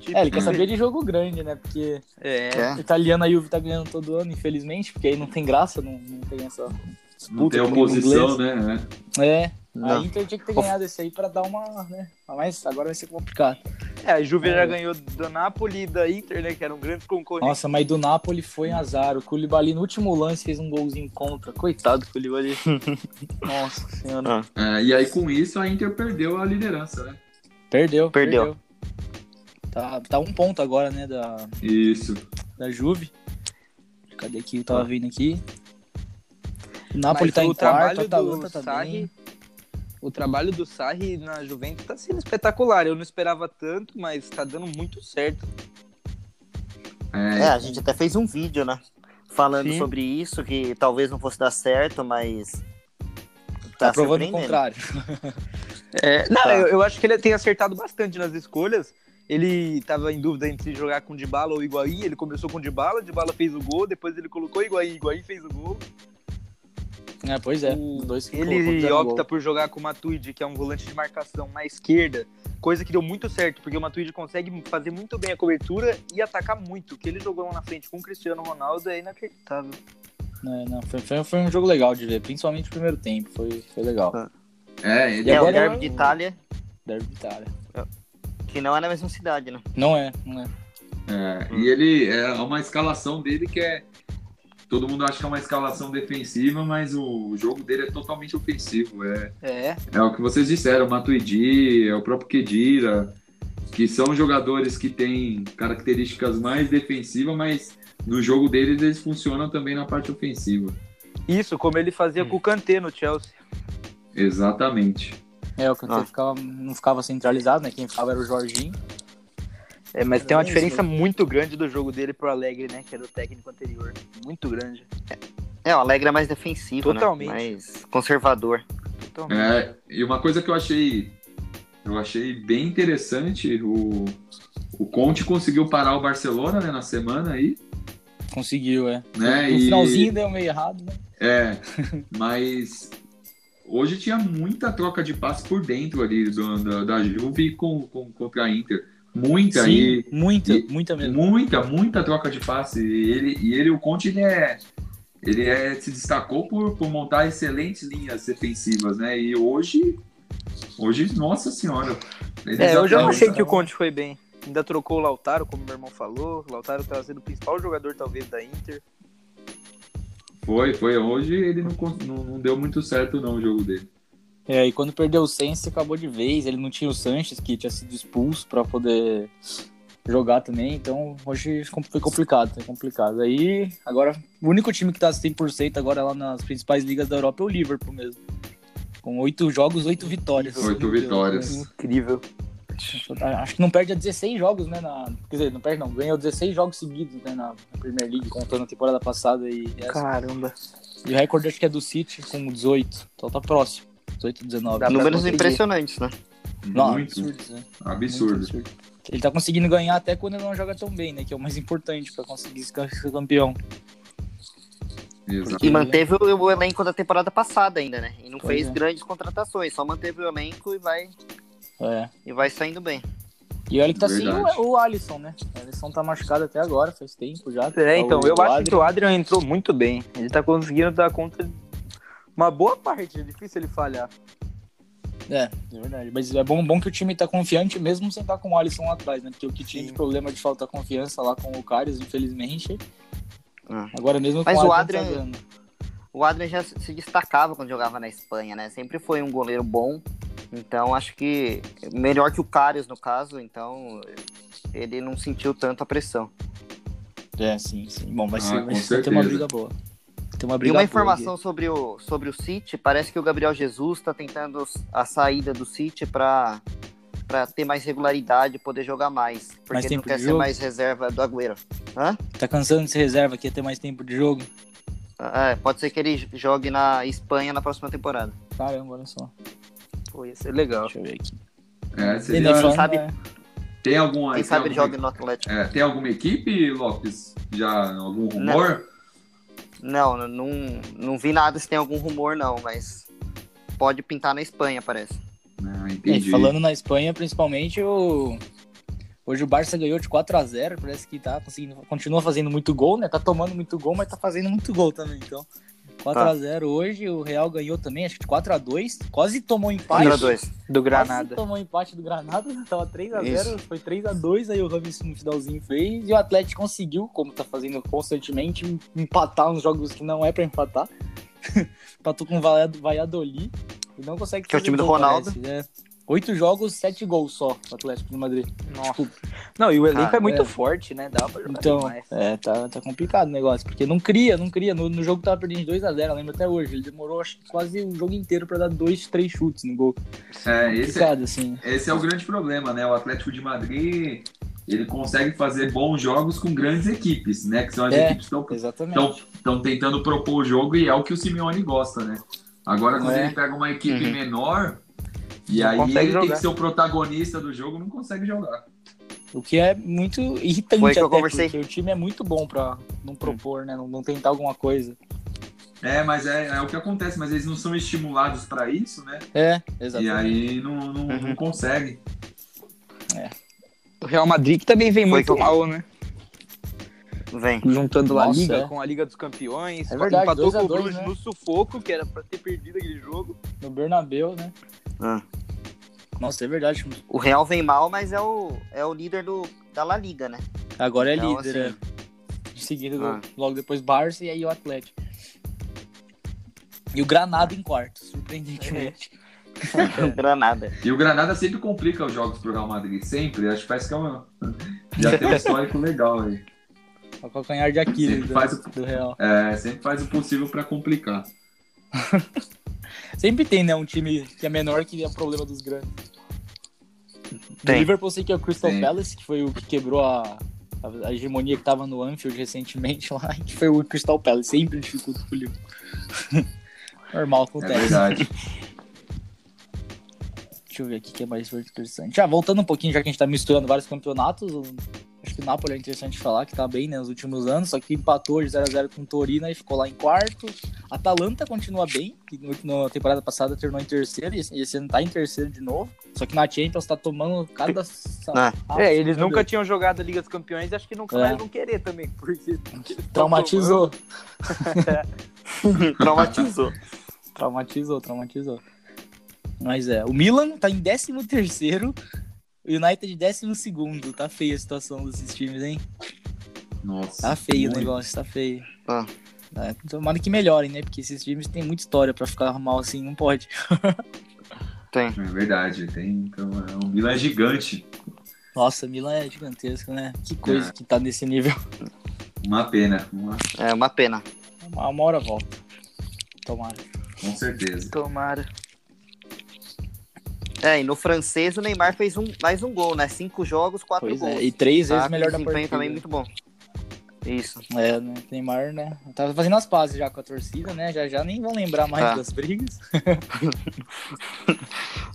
Tipo, É, ele quer saber de jogo grande, né? Porque É, italiano a Juve tá ganhando todo ano, infelizmente, porque aí não tem graça, não, não tem essa disputa. Não tem oposição, inglês. né? É, Não. a Inter tinha que ter ganhado esse aí pra dar uma, né? Mas agora vai ser complicado. é, a Juve É. já ganhou do Napoli e da Inter, né? Que eram grandes concorrentes. Nossa, mas do Napoli foi um azar. O Koulibaly no último lance fez um golzinho contra. Coitado do Koulibaly. Nossa senhora. É, e aí com isso a Inter perdeu a liderança, né? Perdeu, Perdeu. perdeu. Tá, tá um ponto agora, né, da, Isso. da Juve. Cadê aqui? Eu tava vendo aqui. O Napoli Mas tá em quarto, a Atalanta tá Sarri, bem. O trabalho do Sarri na Juventus tá sendo espetacular. Eu não esperava tanto, mas tá dando muito certo. É, é a gente até fez um vídeo, né? Falando Sim. sobre isso, que talvez não fosse dar certo, mas. Tá, tá provando o contrário. é, não, tá. eu, eu, acho que ele tem acertado bastante nas escolhas. Ele tava em dúvida entre jogar com Dybala ou Higuaín. Ele começou com Dybala, Dybala fez o gol, depois ele colocou Higuaín, Higuaín fez o gol. É, pois é. O... ele opta por jogar com o Matuidi, que é um volante de marcação na esquerda, coisa que deu muito certo, porque o Matuidi consegue fazer muito bem a cobertura e atacar muito. O que ele jogou lá na frente com o Cristiano Ronaldo é inacreditável. É, não, foi, foi, foi, um jogo legal de ver, principalmente o primeiro tempo, foi, foi legal. É, ele é o derby de Itália. Derby de Itália. Que não é na mesma cidade, né? Não é, não é. É, e ele é uma escalação dele que é todo mundo acha que é uma escalação defensiva, mas o jogo dele é totalmente ofensivo. É, é. é o que vocês disseram, o Matuidi, é o próprio Kedira, que são jogadores que têm características mais defensivas, mas no jogo deles eles funcionam também na parte ofensiva. Isso, como ele fazia hum. com o Kanté no Chelsea. Exatamente. É, o Kanté ah. ficava, não ficava centralizado, né? Quem ficava era o Jorginho. É, mas tem uma diferença muito grande do jogo dele pro Alegre, né? Que era o técnico anterior. Muito grande. É, o Alegre é mais defensivo, né? Totalmente. né? Mais conservador. Totalmente. É, e uma coisa que eu achei eu achei bem interessante, o, o Conte conseguiu parar o Barcelona, né, na semana aí. Conseguiu, é. Né? No e... finalzinho deu meio errado, né? É, mas hoje tinha muita troca de passe por dentro ali do, da, da Juve com, com, contra a Inter. Muita Sim, e muita, e, muita mesmo. Muita, muita troca de passe. E ele, e ele o Conte, ele é ele é, se destacou por, por montar excelentes linhas defensivas, né? E hoje, hoje, nossa senhora. É, eu achei que o Conte foi bem. Ainda trocou o Lautaro, como meu irmão falou. O Lautaro tá sendo o principal jogador, talvez, da Inter. Foi, foi. Hoje ele não, não, não deu muito certo, não, o jogo dele. É, e quando perdeu o Sense, acabou de vez. Ele não tinha o Sanches, que tinha sido expulso para poder jogar também. Então, hoje foi complicado, foi complicado. Aí, agora, o único time que tá 100% agora lá nas principais ligas da Europa é o Liverpool mesmo. Com oito jogos, oito vitórias. Oito vitórias. Incrível. Acho que não perde a 16 jogos, né? Na, quer dizer, não perde não, ganhou 16 jogos seguidos né, na, na Premier League, contando a temporada passada e essa. Caramba. E o recorde acho que é do City com 18, então tá próximo. 18, 19. Números impressionantes, né? Não, Muito absurdo, né? Absurdo. absurdo. Ele tá conseguindo ganhar até quando ele não joga tão bem, né? Que é o mais importante para conseguir ser campeão. Exatamente. E manteve o, o, elenco da temporada passada ainda, né? E não pois fez é. grandes contratações, só manteve o elenco e vai. É. E vai saindo bem. E olha que tá assim o, o Alisson, né? O Alisson tá machucado até agora, faz tempo já. É, então, eu acho que o Adrian entrou muito bem. Ele tá conseguindo dar conta uma boa parte, é difícil ele falhar. É, é verdade. Mas é bom, bom que o time tá confiante mesmo sem estar tá com o Alisson lá atrás, né? Porque o que tinha de problema de falta confiança lá com o Carlos, infelizmente. Ah. Agora mesmo Mas com o Adrian. Tá o Adrian já se destacava quando jogava na Espanha, né? Sempre foi um goleiro bom. Então acho que melhor que o Carlos no caso, então ele não sentiu tanto a pressão. É, sim, sim. Bom, vai, ah, ser, vai ter uma briga boa. Tem uma briga e uma informação sobre o, sobre o City, parece que o Gabriel Jesus está tentando a saída do City para para ter mais regularidade e poder jogar mais. Porque mais ele não quer ser mais reserva do Agüero. Hã? Tá cansando de ser reserva, quer ter mais tempo de jogo? É, pode ser que ele jogue na Espanha na próxima temporada. Caramba, olha só. Pô, ia ser legal. Deixa eu ver aqui. É, seria... Quem sabe, é... tem alguma, Quem sabe ele joga no Atlético. É, tem alguma equipe, Lopes? Já algum rumor? Não. Não, não, não vi nada se tem algum rumor, não, mas pode pintar na Espanha, parece. Ah, entendi. É, falando na Espanha, principalmente, o... hoje o Barça ganhou de 4 a 0 parece que tá conseguindo, continua fazendo muito gol, né? Tá tomando muito gol, mas tá fazendo muito gol também, então. 4x0 hoje, o Real ganhou também, acho que 4x2, quase tomou empate. 4x2 do Granada. Quase tomou empate do Granada, tava 3x0, foi 3x2, aí o Ramos no finalzinho fez, e o Atlético conseguiu, como tá fazendo constantemente, empatar uns jogos que não é pra empatar. Empatou com o Valladolid e não consegue Que é o time do Ronaldo. Parece, né? Oito jogos, sete gols só, o Atlético de Madrid. Nossa. Tipo, Não, e o elenco Cara, é muito é. forte, né? Dá pra jogar Então, demais. é, tá, tá complicado o negócio, porque não cria, não cria. No, no jogo tava perdendo de 2x0, eu lembro até hoje. Ele demorou acho, quase o jogo inteiro pra dar dois, três chutes no gol. É, esse, é, Complicado, assim. esse é o grande problema, né? O Atlético de Madrid ele consegue fazer bons jogos com grandes equipes, né? Que são as É, equipes que estão tentando propor o jogo e é o que o Simeone gosta, né? Agora, quando É. ele pega uma equipe Uhum. menor e Não aí consegue ele tem jogar. que ser o protagonista do jogo, não consegue jogar. O que é muito irritante Foi que eu até, conversei. porque o time é muito bom pra não propor, né? Não, não tentar alguma coisa. É, mas é, é o que acontece, mas eles não são estimulados para isso, né? É, E exatamente. aí não, não, Uhum. não consegue. O Real Madrid que também vem Foi muito que mal, né? Vem. Juntando a Nossa, Liga é. com a Liga dos Campeões. É verdade, empatou a com o Bruges né? no sufoco, que era pra ter perdido aquele jogo. No Bernabéu, né? Ah. Nossa, é verdade. O Real vem mal, mas é o, é o líder do, da La Liga, né? Agora é Então, líder, assim, é. Seguida, Ah. logo depois Barça e aí o Atlético. E o Granada em quarto, surpreendentemente. Granada. E o Granada sempre complica os jogos pro Real Madrid, sempre. Acho que parece que é uma... já tem um histórico legal aí. É. O calcanhar de Aquiles Sempre do, faz o- do Real. É, sempre faz o possível para complicar. Sempre tem, né? Um time que é menor que é o problema dos grandes. Do Tem. Liverpool sei que é o Crystal Tem. Palace, que foi o que quebrou a, a, a hegemonia que tava no Anfield recentemente lá, que foi o Crystal Palace. Sempre dificulta pro Liverpool. Normal, É acontece. verdade. Deixa eu ver aqui o que é mais interessante. Já voltando um pouquinho, já que a gente tá misturando vários campeonatos, o- que o Napoli é interessante falar, que tá bem né, nos últimos anos, só que empatou de 0x0 com o Torino e ficou lá em quarto. A Atalanta continua bem, que na temporada passada terminou em terceiro, e esse- e ano tá em terceiro de novo. Só que na Champions tá tomando cada. Ah. é, eles nunca tinham jogado a Liga dos Campeões e acho que nunca É. mais vão querer também, porque. eles tão Traumatizou. Traumatizou. Traumatizou, traumatizou. Mas é, o Milan tá em 13 terceiro, United em 12 segundo. Tá feia a situação desses times, hein? Nossa. Tá feio o muito. negócio, tá feio. Ah. É, tomara que melhorem, né? Porque esses times têm muita história pra ficar mal assim, não pode. Tem. É verdade. Tem, então, é um Milan gigante. Nossa, Milan é gigantesco, né? Que coisa É. que tá nesse nível. Uma pena. Uma- É uma pena. Uma, uma hora volta. Tomara. com certeza. Tomara. É, e no francês o Neymar fez um, mais um gol, né? Cinco jogos, quatro Pois gols. é, e três Tá? vezes melhor da partida. também muito bom. Isso. É, né? Neymar, né? Tava fazendo as pazes já com a torcida, né? Já já nem vão lembrar mais Tá. das brigas.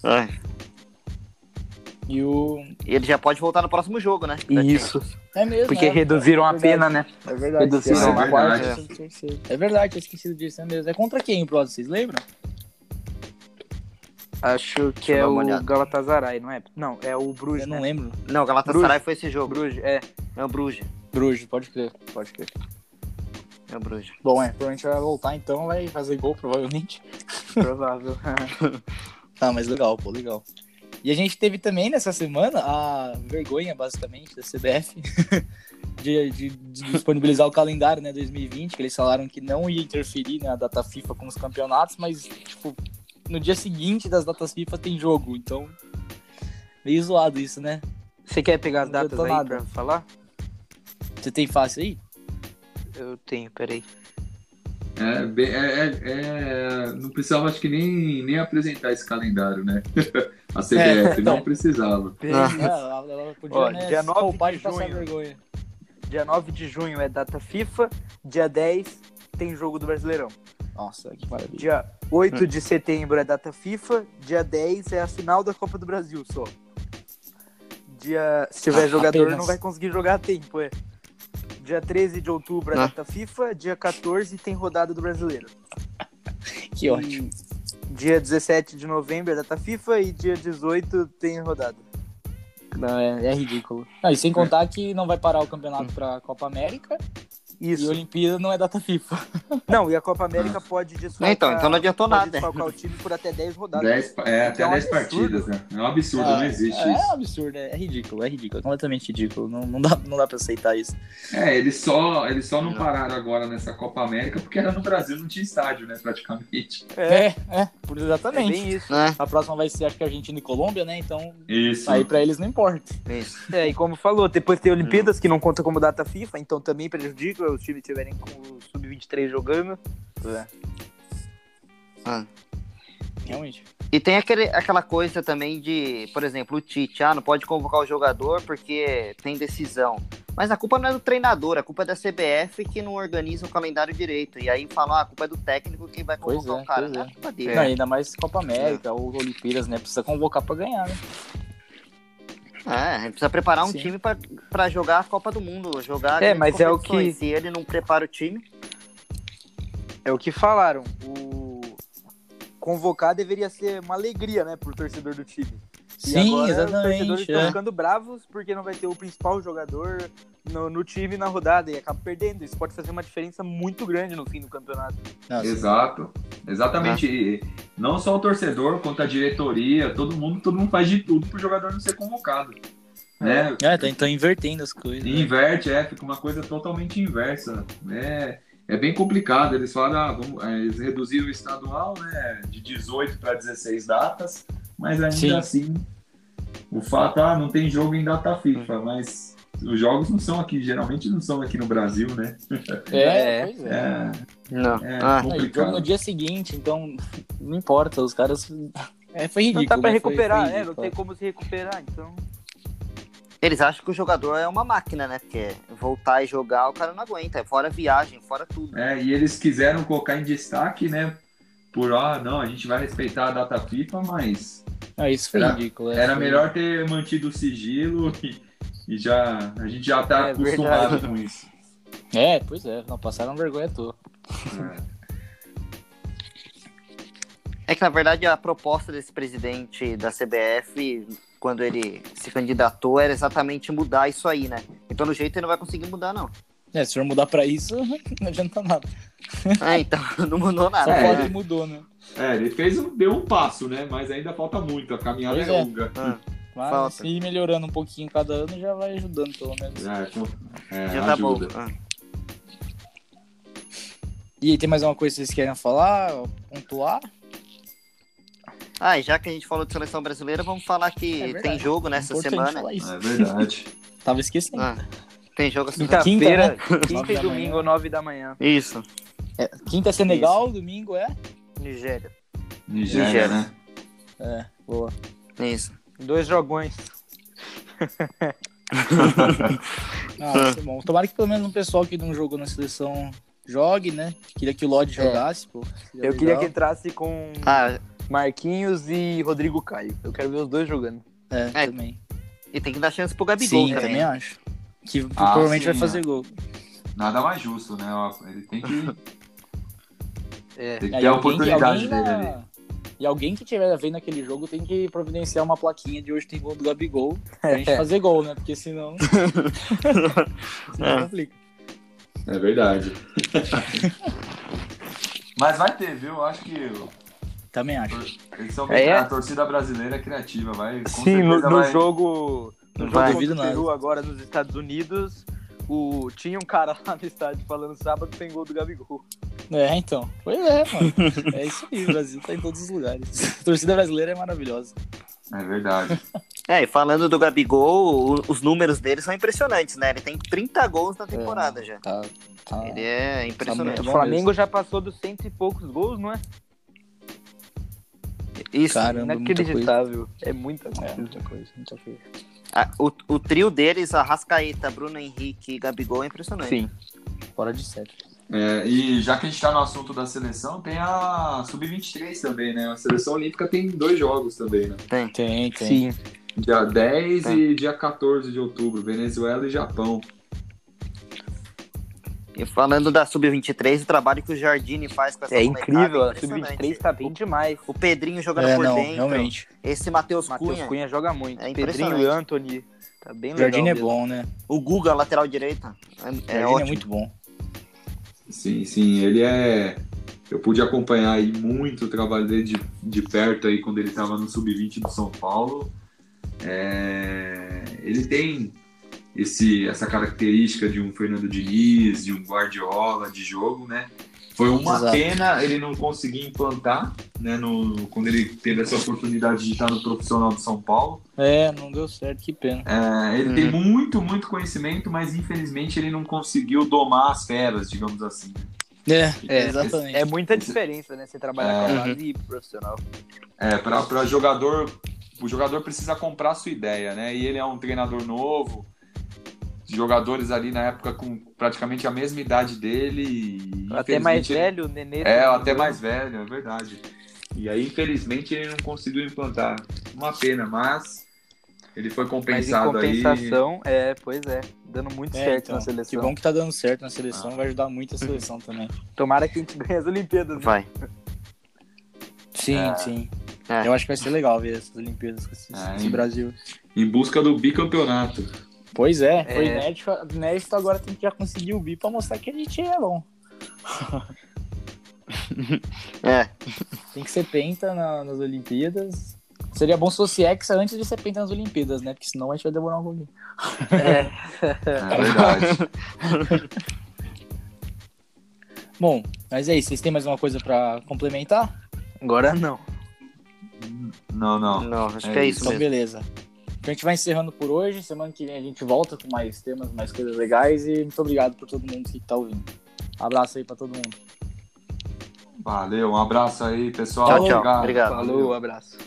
É. E o. E ele já pode voltar no próximo jogo, né? Isso. É mesmo. Porque é, reduziram é a pena, né? É verdade. Reduziram é, a é. É verdade, tinha esquecido disso, é mesmo. É contra quem o próximo, vocês lembram? Acho que é o olhada. Galatasaray, não é? Não, é o Bruges, Eu não né? lembro. Não, o Galatasaray foi esse jogo. Bruges, é. É o Bruges. Bruges, pode crer, pode crer. É o Bruges. Bom, é, provavelmente vai voltar então, vai fazer gol, provavelmente. Provável. Ah, mas legal, pô, legal. E a gente teve também nessa semana a vergonha, basicamente, da CBF de, de- de disponibilizar o calendário, né, 2020, que eles falaram que não ia interferir na data FIFA com os campeonatos, mas, tipo, no dia seguinte das datas FIFA tem jogo, então meio zoado isso, né? Você quer pegar as Não datas aí nada. pra falar? Você tem fácil aí? Eu tenho, peraí. É, bem- é- é- é- não precisava, acho que nem, nem apresentar esse calendário, né? A CBF É. não precisava. É, ela, ela podia, Ó, né, dia se 9 poupar de junho. vergonha. Dia 9 de junho é data FIFA, dia 10 tem jogo do Brasileirão. Nossa, que maravilha. Dia 8 de setembro é data FIFA, dia 10 é a final da Copa do Brasil só. Dia, se tiver Ah, jogador, apenas. não vai conseguir jogar a tempo, é. Dia 13 de outubro é Ah. data FIFA, dia 14 tem rodada do Brasileiro. Que ótimo. E Dia 17 de novembro é data FIFA e dia 18 tem rodada. Não, é, é ridículo. Não, e sem contar que não vai parar o campeonato pra Copa América e Isso. a Olimpíada não é data FIFA. Não, e a Copa América pode desfalcar... Então, então não adiantou pode nada. desfalcar o time por até 10 rodadas. Dez, é, até é um 10 absurdo. partidas, né? É um absurdo, Ah, não existe é, isso. um absurdo, é, é ridículo, é ridículo, é completamente ridículo. Não, não, dá, não dá pra aceitar isso. É, eles só, eles só não pararam agora nessa Copa América porque era no Brasil, não tinha estádio, né, praticamente. É, É, é, por é exatamente. bem isso. Né? A próxima vai ser, acho que Argentina e Colômbia, né? Então, Isso. aí pra eles não importa. Isso. É, e como falou, depois tem Olimpíadas, que não conta como data FIFA, então também prejudica os times estiverem com o Sub-23 jogando. Ah. Realmente. E tem aquele, aquela coisa também de, por exemplo, o Tite, ah, não pode convocar o jogador porque tem decisão. Mas a culpa não é do treinador, a culpa é da CBF que não organiza o calendário direito. E aí falam, ah, a culpa é do técnico que vai Pois convocar é, o cara. pois Não é é. culpa dele. Não, ainda mais Copa América ou Olimpíadas, né? Precisa convocar pra ganhar, né? É, a gente precisa preparar um Sim. time pra, pra jogar a Copa do Mundo, jogar É, mas é o que- Se ele não prepara o time, É o que falaram. O convocar deveria ser uma alegria, né, pro torcedor do time. E Sim, agora Os torcedores exatamente. estão É. ficando bravos porque não vai ter o principal jogador no, no time na rodada e acaba perdendo. Isso pode fazer uma diferença muito grande no fim do campeonato. Não, assim, Exato. Exatamente. Não só o torcedor, quanto a diretoria, todo mundo, todo mundo faz de tudo pro jogador não ser convocado. Né? É, tá, então invertendo as coisas. E inverte, é, fica uma coisa totalmente inversa. É, é bem complicado. Eles falaram, ah, vamos, é, eles reduziram o estadual, né, de 18 para 16 datas, mas ainda Sim. assim, o fato, ah, não tem jogo em data FIFA, mas os jogos não são aqui, geralmente não são aqui no Brasil, né? É, É. pois é. É, não. É, Ah, complicado. no dia seguinte, então não importa, os caras. É, foi ridículo. Não dá pra né? Foi- recuperar, foi é, não ridículo. tem como se recuperar, então. Eles acham que o jogador é uma máquina, né? Porque voltar e jogar o cara não aguenta. É fora viagem, fora tudo. É, e eles quiseram colocar em destaque, né? Por, ah, não, a gente vai respeitar a data FIFA, mas Ah, isso foi Era- ridículo. é, era foi- melhor ter mantido o sigilo e, e já, a gente já tá É acostumado verdade. com isso. É, pois é, não passaram vergonha à toa. É que, na verdade, a proposta desse presidente da CBF, quando ele se candidatou, era exatamente mudar isso aí, né? E pelo jeito ele não vai conseguir mudar, não. É, se for mudar pra isso, não adianta nada. Ah, então não mudou Só nada. É. fala né? que mudou, né? É, ele fez um, deu um passo, né? Mas ainda falta muito, a caminhada Pois é é. longa. Ah, Mas Falta. se ir melhorando um pouquinho cada ano, já vai ajudando, pelo menos. É, é, já tá bom. Ah. E aí, tem mais uma coisa que vocês querem falar? Pontuar? Ah, e já que a gente falou de seleção brasileira, vamos falar que É tem jogo nessa Importante semana. falar isso. É verdade. Tava esquecendo. Ah, tem jogo essa Quinta, né? quinta, Nove e domingo. 9 da manhã. Isso, É, quinta é Senegal, domingo é? Nigéria. Nigéria, Nigéria. né? É, boa. isso. Dois jogões. Ah, vai ser bom. Tomara que pelo menos um pessoal que não jogou na seleção jogue, né? Queria que o Lodge jogasse, pô. Seria Eu queria legal. que entrasse com Ah, Marquinhos e Rodrigo Caio. Eu quero ver os dois jogando. É, É, também. e tem que dar chance pro Gabigol Sim, também. também acho. Que Ah, provavelmente sim, vai fazer gol. Nada mais justo, né? Ele tem que, É. tem que ter a oportunidade dele na- ali. E alguém que tiver vendo aquele jogo tem que providenciar uma plaquinha de hoje tem gol do Gabigol pra gente fazer gol, né? Porque senão. senão É. complica. É verdade. Mas vai ter, viu? Eu acho que Também acho. eles são É? a torcida brasileira é criativa, vai. Com Sim, no, no vai- jogo. No jogo vai. contra Duvido o nada. Peru, agora nos Estados Unidos, o... tinha um cara lá no estádio falando sábado tem gol do Gabigol. É, então. Pois é, mano. É isso aí, o Brasil tá em todos os lugares. A torcida brasileira é maravilhosa. É verdade. É, e falando do Gabigol, os números dele são impressionantes, né? Ele tem 30 gols na temporada já. Tá. tá... Ele é impressionante. Tá O Flamengo mesmo. já passou dos cento e poucos gols, não é? Isso. Caramba, muita coisa. Inacreditável. É muita coisa. É, muita coisa, muita coisa. Ah, o, o trio deles, Arrascaeta, Bruno Henrique e Gabigol é impressionante. Sim. Fora de série. É, e já que a gente tá no assunto da seleção, tem a Sub-23 também, né? A seleção olímpica tem dois jogos também, né? Tem. Tem, tem. Sim. Dia 10 Tem. e dia 14 de outubro, Venezuela e Japão. E falando da Sub-23, o trabalho que o Jardine faz com essa É molecada incrível. é A impressionante. Sub-23 tá bem demais. O Pedrinho jogando É, por não, dentro. realmente. Esse Matheus Matheus Cunha. Cunha. joga muito. É Pedrinho e Anthony. Tá bem O legal. Jardim é mesmo. bom, né? O Guga, lateral direita. É, O é é ótimo. muito bom. Sim, sim, ele é. Eu pude acompanhar aí muito o trabalho dele de, de perto aí quando ele estava no sub-20 do São Paulo. É... Ele tem esse, essa característica de um Fernando Diniz, de um Guardiola de jogo, né? Foi uma Exato. pena ele não conseguir implantar, né, no, quando ele teve essa oportunidade de estar no profissional de São Paulo. É, não deu certo, que pena. É, ele tem uhum. muito, muito conhecimento, mas infelizmente ele não conseguiu domar as feras, digamos assim. É, é exatamente. É muita diferença, né? Você trabalhar é, com a base uhum. profissional. É, para jogador, o jogador precisa comprar a sua ideia, né? E ele é um treinador novo, jogadores ali na época com praticamente a mesma idade dele. até mais velho, o Nenê. É, até mais velho, é verdade. E aí, infelizmente, ele não conseguiu implantar. Uma pena, mas ele foi compensado mas em compensação, aí. é, pois é, dando muito é, certo então, na seleção. Que bom que tá dando certo na seleção, ah. vai ajudar muito a seleção também. Tomara que a gente ganhe as Olimpíadas. Né? Vai. Sim, é. sim. É. Eu acho que vai ser legal ver essas Olimpíadas com esse, é, esse Brasil. Em busca do bicampeonato. Pois é, foi é. inédito, inédito, agora tem que já conseguir o bi pra mostrar que a gente é bom. é. Tem que ser penta na, nas Olimpíadas. Seria bom se fosse hexa antes de ser penta nas Olimpíadas, né? Porque senão a gente vai demorar um pouquinho. É, é verdade. bom, mas é isso. Vocês têm mais uma coisa pra complementar? Agora não. Não, não. Não, acho é que é isso. Então, mesmo. beleza. Então a gente vai encerrando por hoje. Semana que vem a gente volta com mais temas, mais coisas legais. E muito obrigado por todo mundo que tá ouvindo. Um abraço aí para todo mundo. Valeu, um abraço aí, pessoal. Tchau, tchau. Obrigado. Falou, um abraço.